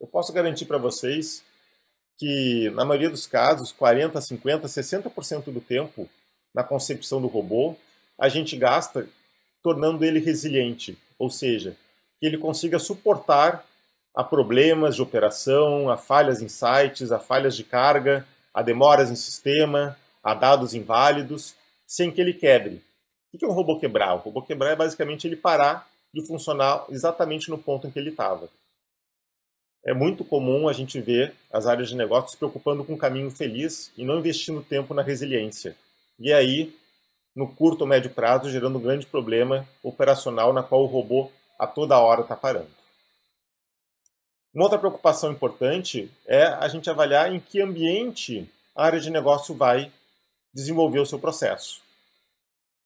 Eu posso garantir para vocês que, na maioria dos casos, 40%, 50%, 60% do tempo na concepção do robô, a gente gasta tornando ele resiliente, ou seja, que ele consiga suportar a problemas de operação, a falhas em sites, a falhas de carga, a demoras em sistema, a dados inválidos, sem que ele quebre. O que é um robô quebrar? O robô quebrar é basicamente ele parar de funcionar exatamente no ponto em que ele estava é muito comum a gente ver as áreas de negócio se preocupando com o caminho feliz e não investindo tempo na resiliência. E aí, no curto ou médio prazo, gerando um grande problema operacional na qual o robô a toda hora está parando. Uma outra preocupação importante é a gente avaliar em que ambiente a área de negócio vai desenvolver o seu processo.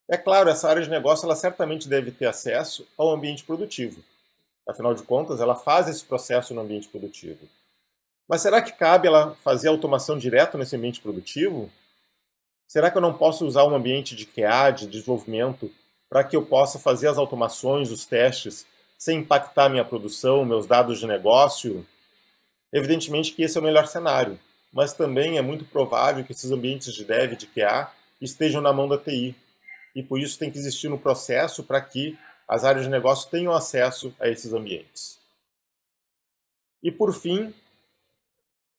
É claro, essa área de negócio ela certamente deve ter acesso ao ambiente produtivo. Afinal de contas, ela faz esse processo no ambiente produtivo. Mas será que cabe ela fazer automação direto nesse ambiente produtivo? Será que eu não posso usar um ambiente de QA, de desenvolvimento, para que eu possa fazer as automações, os testes, sem impactar minha produção, meus dados de negócio? Evidentemente que esse é o melhor cenário, mas também é muito provável que esses ambientes de dev, de QA, estejam na mão da TI. E por isso tem que existir um processo para que as áreas de negócio tenham acesso a esses ambientes. E por fim,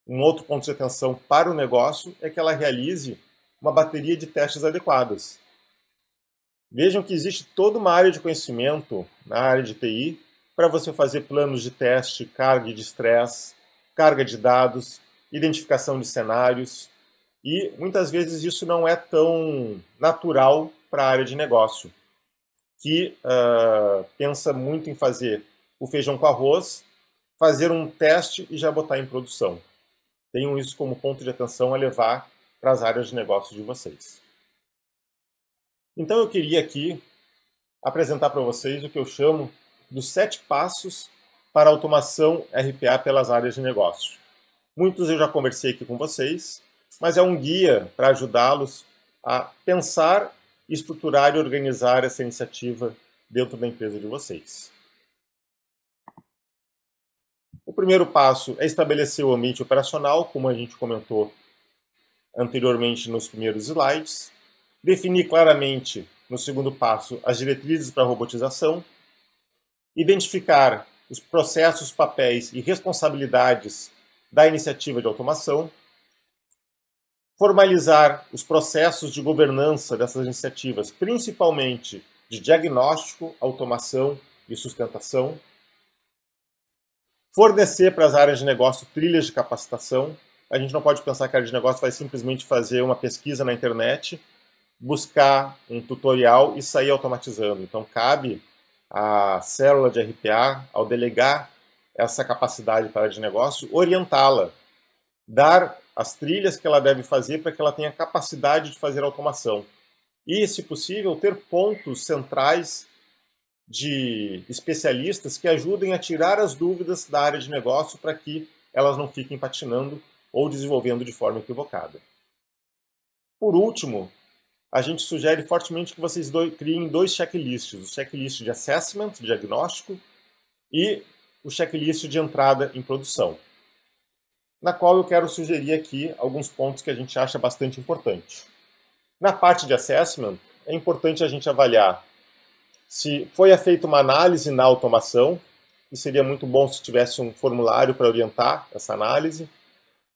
um outro ponto de atenção para o negócio é que ela realize uma bateria de testes adequadas. Vejam que existe toda uma área de conhecimento na área de TI para você fazer planos de teste, carga de estresse, carga de dados, identificação de cenários, e muitas vezes isso não é tão natural para a área de negócio, que uh, pensa muito em fazer o feijão com arroz, fazer um teste e já botar em produção. Tenham isso como ponto de atenção a levar para as áreas de negócio de vocês. Então eu queria aqui apresentar para vocês o que eu chamo dos sete passos para automação RPA pelas áreas de negócio. Muitos eu já conversei aqui com vocês, mas é um guia para ajudá-los a pensar, estruturar e organizar essa iniciativa dentro da empresa de vocês. O primeiro passo é estabelecer o ambiente operacional, como a gente comentou anteriormente nos primeiros slides. Definir claramente, no segundo passo, as diretrizes para a robotização. Identificar os processos, papéis e responsabilidades da iniciativa de automação, formalizar os processos de governança dessas iniciativas, principalmente de diagnóstico, automação e sustentação, fornecer para as áreas de negócio trilhas de capacitação. A gente não pode pensar que a área de negócio vai simplesmente fazer uma pesquisa na internet, buscar um tutorial e sair automatizando. Então, cabe à célula de RPA, ao delegar essa capacidade para de negócio, orientá-la, dar as trilhas que ela deve fazer para que ela tenha capacidade de fazer automação. E, se possível, ter pontos centrais de especialistas que ajudem a tirar as dúvidas da área de negócio para que elas não fiquem patinando ou desenvolvendo de forma equivocada. Por último, a gente sugere fortemente que vocês criem dois checklists: o checklist de assessment, diagnóstico, e o checklist de entrada em produção, na qual eu quero sugerir aqui alguns pontos que a gente acha bastante importante. Na parte de assessment, é importante a gente avaliar se foi feita uma análise na automação, e seria muito bom se tivesse um formulário para orientar essa análise,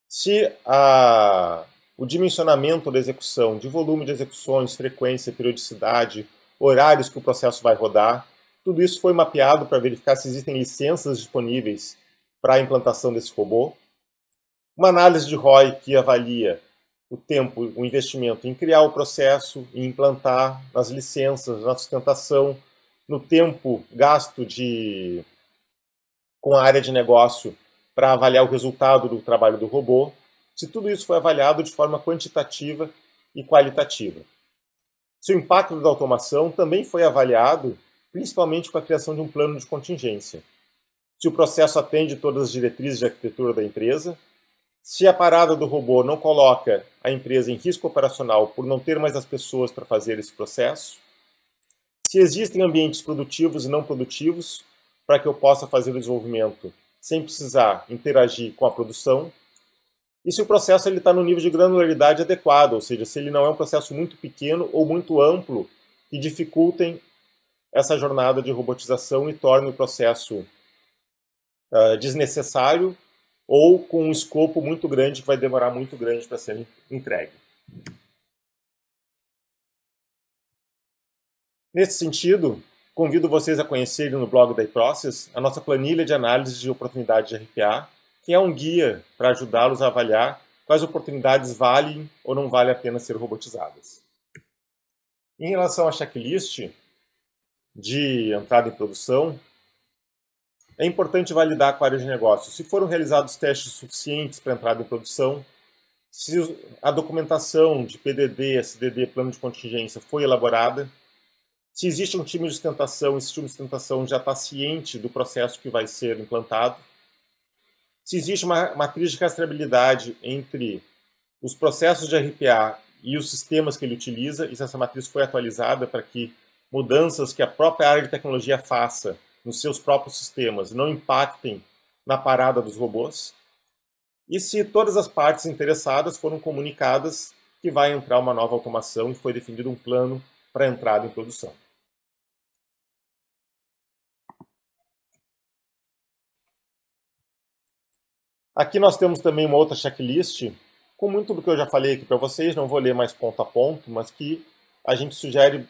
se a, o dimensionamento da execução, de volume de execuções, frequência, periodicidade, horários que o processo vai rodar, tudo isso foi mapeado para verificar se existem licenças disponíveis para a implantação desse robô. Uma análise de ROI que avalia o tempo, o investimento em criar o processo, em implantar, nas licenças, na sustentação, no tempo gasto de, com a área de negócio para avaliar o resultado do trabalho do robô, se tudo isso foi avaliado de forma quantitativa e qualitativa. Se o impacto da automação também foi avaliado principalmente com a criação de um plano de contingência. Se o processo atende todas as diretrizes de arquitetura da empresa, se a parada do robô não coloca a empresa em risco operacional por não ter mais as pessoas para fazer esse processo, se existem ambientes produtivos e não produtivos para que eu possa fazer o desenvolvimento sem precisar interagir com a produção, e se o processo está no nível de granularidade adequado, ou seja, se ele não é um processo muito pequeno ou muito amplo que dificultem essa jornada de robotização e torne o processo uh, desnecessário ou com um escopo muito grande que vai demorar muito grande para ser entregue. Nesse sentido, convido vocês a conhecerem no blog da iProcess a nossa planilha de análise de oportunidade de RPA, que é um guia para ajudá-los a avaliar quais oportunidades valem ou não valem a pena ser robotizadas. Em relação à checklist, de entrada em produção, é importante validar com a área de negócio. Se foram realizados testes suficientes para entrada em produção, se a documentação de PDD, SDD, plano de contingência foi elaborada, se existe um time de sustentação, esse time de sustentação já está ciente do processo que vai ser implantado, se existe uma matriz de rastreabilidade entre os processos de RPA e os sistemas que ele utiliza, e se essa matriz foi atualizada para que mudanças que a própria área de tecnologia faça nos seus próprios sistemas não impactem na parada dos robôs. E se todas as partes interessadas foram comunicadas que vai entrar uma nova automação e foi definido um plano para entrada em produção. Aqui nós temos também uma outra checklist com muito do que eu já falei aqui para vocês, não vou ler mais ponto a ponto, mas que a gente sugere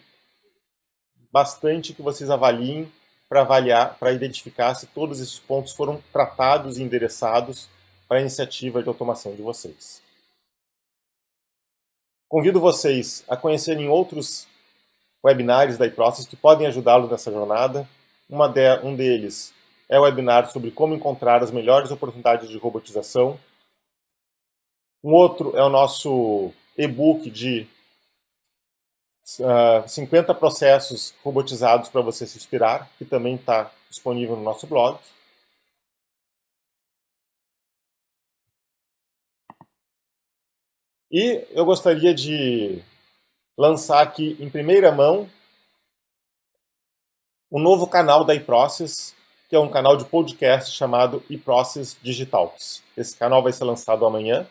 bastante que vocês avaliem para avaliar, para identificar se todos esses pontos foram tratados e endereçados para a iniciativa de automação de vocês. Convido vocês a conhecerem outros webinários da iProcess que podem ajudá-los nessa jornada. De, um deles é o webinar sobre como encontrar as melhores oportunidades de robotização. Um outro é o nosso e-book de uh, ah, 50 processos robotizados para você se inspirar, que também está disponível no nosso blog. E eu gostaria de lançar aqui em primeira mão um novo canal da iProcess, que é um canal de podcast chamado iProcess Digitalks. Esse canal vai ser lançado amanhã,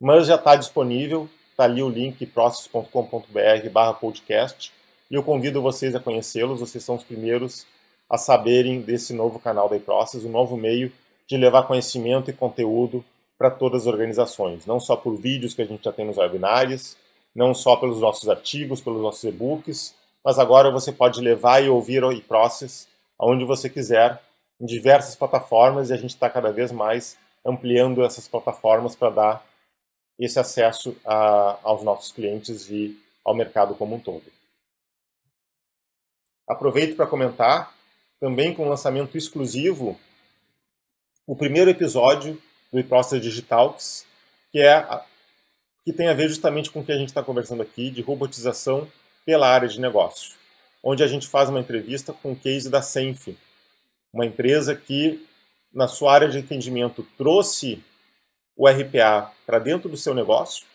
mas já está disponível, está ali o link process.com.br barra podcast, e eu convido vocês a conhecê-los, vocês são os primeiros a saberem desse novo canal da iProcess, um novo meio de levar conhecimento e conteúdo para todas as organizações, não só por vídeos que a gente já tem nos webinários, não só pelos nossos artigos, pelos nossos e-books, mas agora você pode levar e ouvir o e-process aonde você quiser, em diversas plataformas, e a gente está cada vez mais ampliando essas plataformas para dar esse acesso a, aos nossos clientes e ao mercado como um todo. Aproveito para comentar também com o lançamento exclusivo o primeiro episódio do e-process Digitalks, que é que tem a ver justamente com o que a gente está conversando aqui, de robotização pela área de negócio, onde a gente faz uma entrevista com o case da Senf, uma empresa que, na sua área de atendimento, trouxe o RPA para dentro do seu negócio,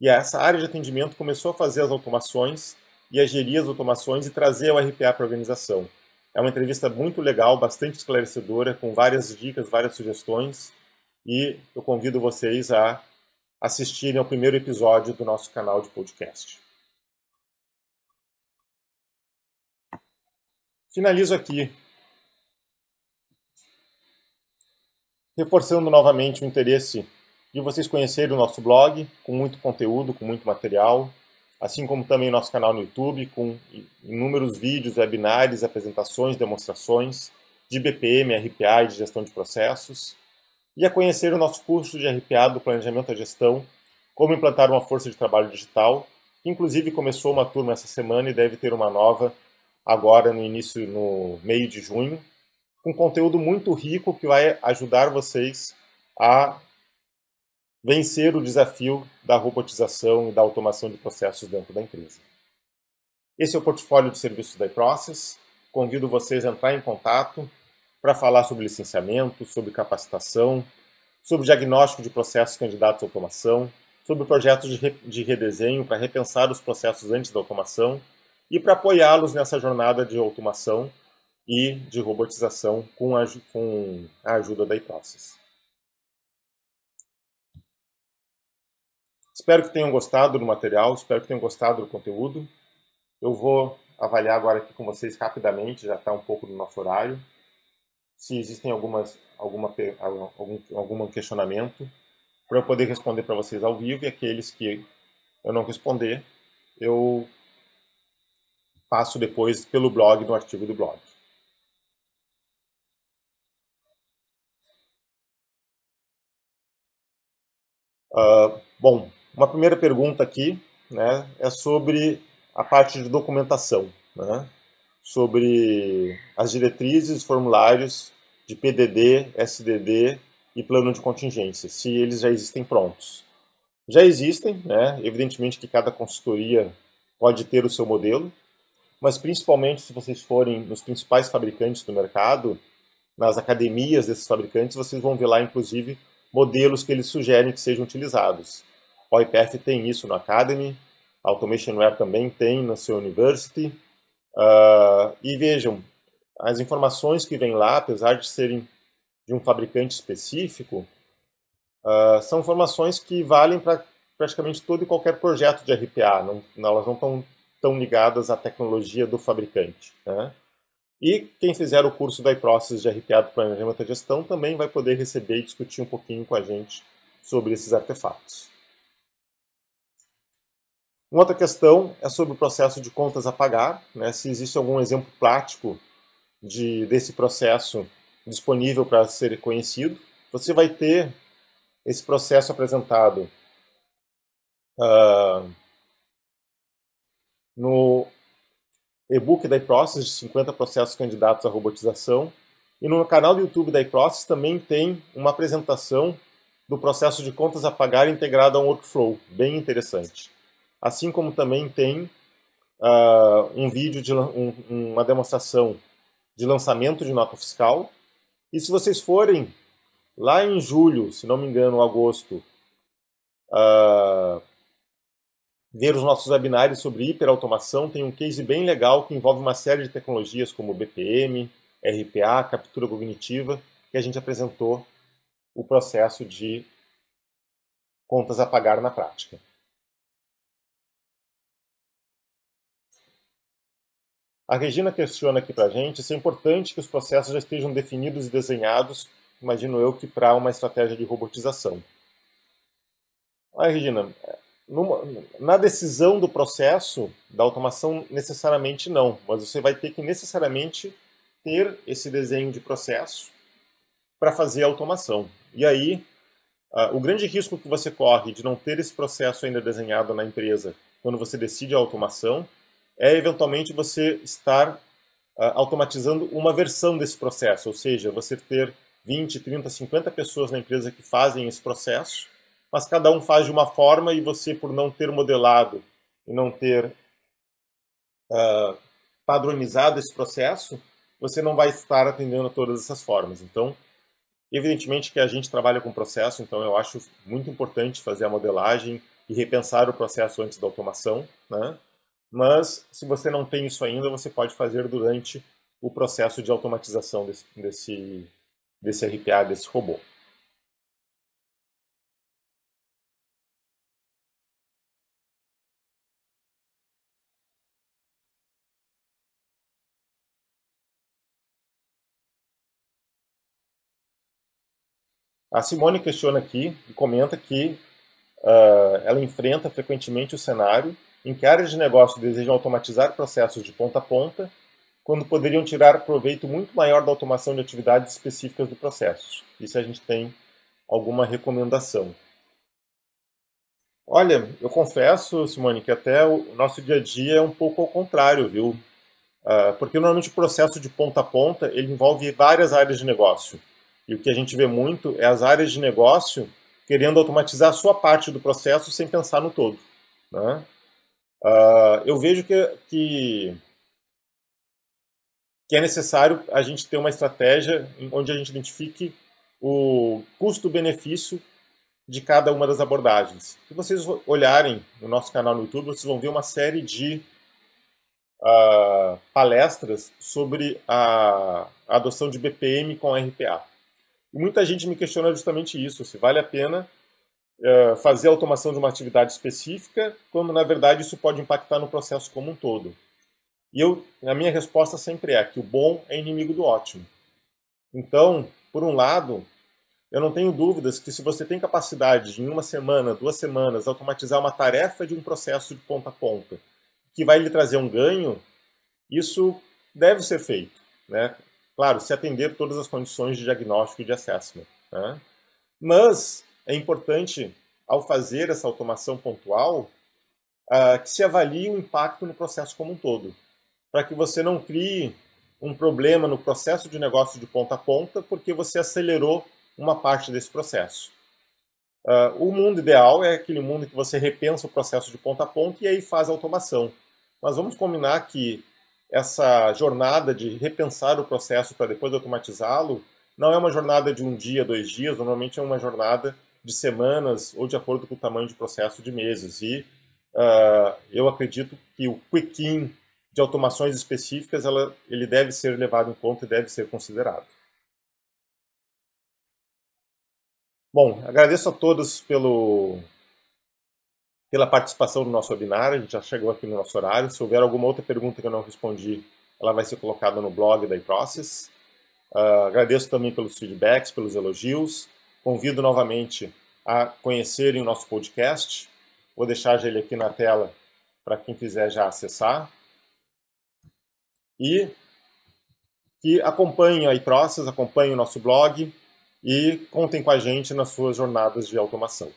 e essa área de atendimento começou a fazer as automações e a gerir as automações e trazer o RPA para a organização. É uma entrevista muito legal, bastante esclarecedora, com várias dicas, várias sugestões, e eu convido vocês a assistirem ao primeiro episódio do nosso canal de podcast. Finalizo aqui reforçando novamente o interesse de vocês conhecerem o nosso blog, com muito conteúdo, com muito material, assim como também o nosso canal no YouTube, com inúmeros vídeos, webinários, apresentações, demonstrações de BPM, RPA e de gestão de processos e a conhecer o nosso curso de RPA do Planejamento à Gestão, como implantar uma força de trabalho digital, que inclusive começou uma turma essa semana e deve ter uma nova agora no início, no meio de junho, com conteúdo muito rico que vai ajudar vocês a vencer o desafio da robotização e da automação de processos dentro da empresa. Esse é o portfólio de serviços da iProcess. Convido vocês a entrar em contato para falar sobre licenciamento, sobre capacitação, sobre diagnóstico de processos candidatos à automação, sobre projetos de, re de redesenho para repensar os processos antes da automação e para apoiá-los nessa jornada de automação e de robotização com a, com a ajuda da iProcess. Espero que tenham gostado do material, espero que tenham gostado do conteúdo. Eu vou avaliar agora aqui com vocês rapidamente, já está um pouco do nosso horário se existem algumas, alguma, algum, algum questionamento, para eu poder responder para vocês ao vivo e aqueles que eu não responder, eu passo depois pelo blog, no artigo do blog. Uh, bom, uma primeira pergunta aqui né, é sobre a parte de documentação. Né? sobre as diretrizes, formulários de PDD, SDD e plano de contingência, se eles já existem prontos. Já existem, né? evidentemente que cada consultoria pode ter o seu modelo, mas principalmente se vocês forem nos principais fabricantes do mercado, nas academias desses fabricantes, vocês vão ver lá, inclusive, modelos que eles sugerem que sejam utilizados. O IPF tem isso no Academy, a Automationware também tem na sua University, Uh, e vejam, as informações que vêm lá, apesar de serem de um fabricante específico, uh, são informações que valem para praticamente todo e qualquer projeto de RPA, não, elas não estão tão ligadas à tecnologia do fabricante. Né? E quem fizer o curso da iProcess de RPA do Planejamento e Gestão também vai poder receber e discutir um pouquinho com a gente sobre esses artefatos. Uma outra questão é sobre o processo de contas a pagar, né? se existe algum exemplo prático de, desse processo disponível para ser conhecido. Você vai ter esse processo apresentado uh, no e-book da iProcess de 50 processos candidatos à robotização. E no canal do YouTube da iProcess também tem uma apresentação do processo de contas a pagar integrado a um workflow, bem interessante. Assim como também tem uh, um vídeo, de um, uma demonstração de lançamento de nota fiscal. E se vocês forem lá em julho, se não me engano, agosto, uh, ver os nossos webinários sobre hiperautomação, tem um case bem legal que envolve uma série de tecnologias como BPM, RPA, captura cognitiva, que a gente apresentou o processo de contas a pagar na prática. A Regina questiona aqui para a gente se é importante que os processos já estejam definidos e desenhados, imagino eu, que para uma estratégia de robotização. Olha, Regina, numa, na decisão do processo da automação, necessariamente não, mas você vai ter que necessariamente ter esse desenho de processo para fazer a automação. E aí, uh, o grande risco que você corre de não ter esse processo ainda desenhado na empresa quando você decide a automação é eventualmente você estar uh, automatizando uma versão desse processo, ou seja, você ter 20, 30, 50 pessoas na empresa que fazem esse processo, mas cada um faz de uma forma e você, por não ter modelado e não ter uh, padronizado esse processo, você não vai estar atendendo a todas essas formas. Então, evidentemente que a gente trabalha com processo, então eu acho muito importante fazer a modelagem e repensar o processo antes da automação, né? mas se você não tem isso ainda, você pode fazer durante o processo de automatização desse, desse, desse RPA, desse robô. A Simone questiona aqui e comenta que uh, ela enfrenta frequentemente o cenário em que áreas de negócio desejam automatizar processos de ponta a ponta, quando poderiam tirar proveito muito maior da automação de atividades específicas do processo. Isso a gente tem alguma recomendação. Olha, eu confesso, Simone, que até o nosso dia a dia é um pouco ao contrário, viu? Uh, porque normalmente o processo de ponta a ponta ele envolve várias áreas de negócio. E o que a gente vê muito é as áreas de negócio querendo automatizar a sua parte do processo sem pensar no todo. Né? Uh, eu vejo que, que, que, é necessário a gente ter uma estratégia onde a gente identifique o custo-benefício de cada uma das abordagens. Se vocês olharem no nosso canal no YouTube, vocês vão ver uma série de uh, palestras sobre a, adoção de BPM com RPA. E muita gente me questiona justamente isso, se vale a pena é, fazer a automação de uma atividade específica, quando na verdade isso pode impactar no processo como um todo. E eu, a minha resposta sempre é que o bom é inimigo do ótimo. Então, por um lado, eu não tenho dúvidas que se você tem capacidade de, em uma semana, duas semanas, automatizar uma tarefa de um processo de ponta a ponta, que vai lhe trazer um ganho, isso deve ser feito. Né? Claro, se atender todas as condições de diagnóstico e de assessment. Né? Mas é importante, ao fazer essa automação pontual, uh, que se avalie o impacto no processo como um todo, para que você não crie um problema no processo de negócio de ponta a ponta, porque você acelerou uma parte desse processo. Uh, o mundo ideal é aquele mundo que você repensa o processo de ponta a ponta e aí faz a automação. Mas vamos combinar que essa jornada de repensar o processo para depois automatizá-lo não é uma jornada de um dia, dois dias, normalmente é uma jornada de semanas ou de acordo com o tamanho de processo de meses. E uh, eu acredito que o quick-in de automações específicas ela, ele deve ser levado em conta e deve ser considerado. Bom, agradeço a todos pelo, pela participação no nosso webinar. A gente já chegou aqui no nosso horário. Se houver alguma outra pergunta que eu não respondi, ela vai ser colocada no blog da iProcess. Uh, agradeço também pelos feedbacks, pelos elogios. Convido novamente a conhecerem o nosso podcast. Vou deixar ele aqui na tela para quem quiser já acessar. E que acompanhem a iProcess, acompanhem o nosso blog e contem com a gente nas suas jornadas de automação.